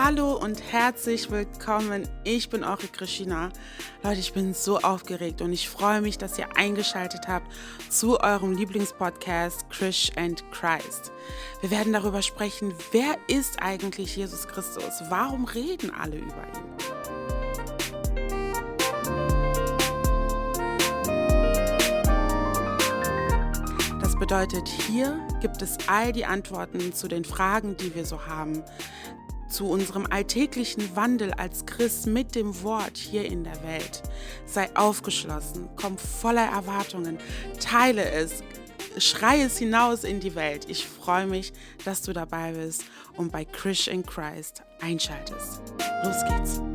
Hallo und herzlich willkommen. Ich bin eure Krishina. Leute, ich bin so aufgeregt und ich freue mich, dass ihr eingeschaltet habt zu eurem Lieblingspodcast Krish and Christ. Wir werden darüber sprechen, wer ist eigentlich Jesus Christus? Warum reden alle über ihn? bedeutet, hier gibt es all die Antworten zu den Fragen, die wir so haben, zu unserem alltäglichen Wandel als Christ mit dem Wort hier in der Welt. Sei aufgeschlossen, komm voller Erwartungen, teile es, schrei es hinaus in die Welt. Ich freue mich, dass du dabei bist und bei Christ in Christ einschaltest. Los geht's.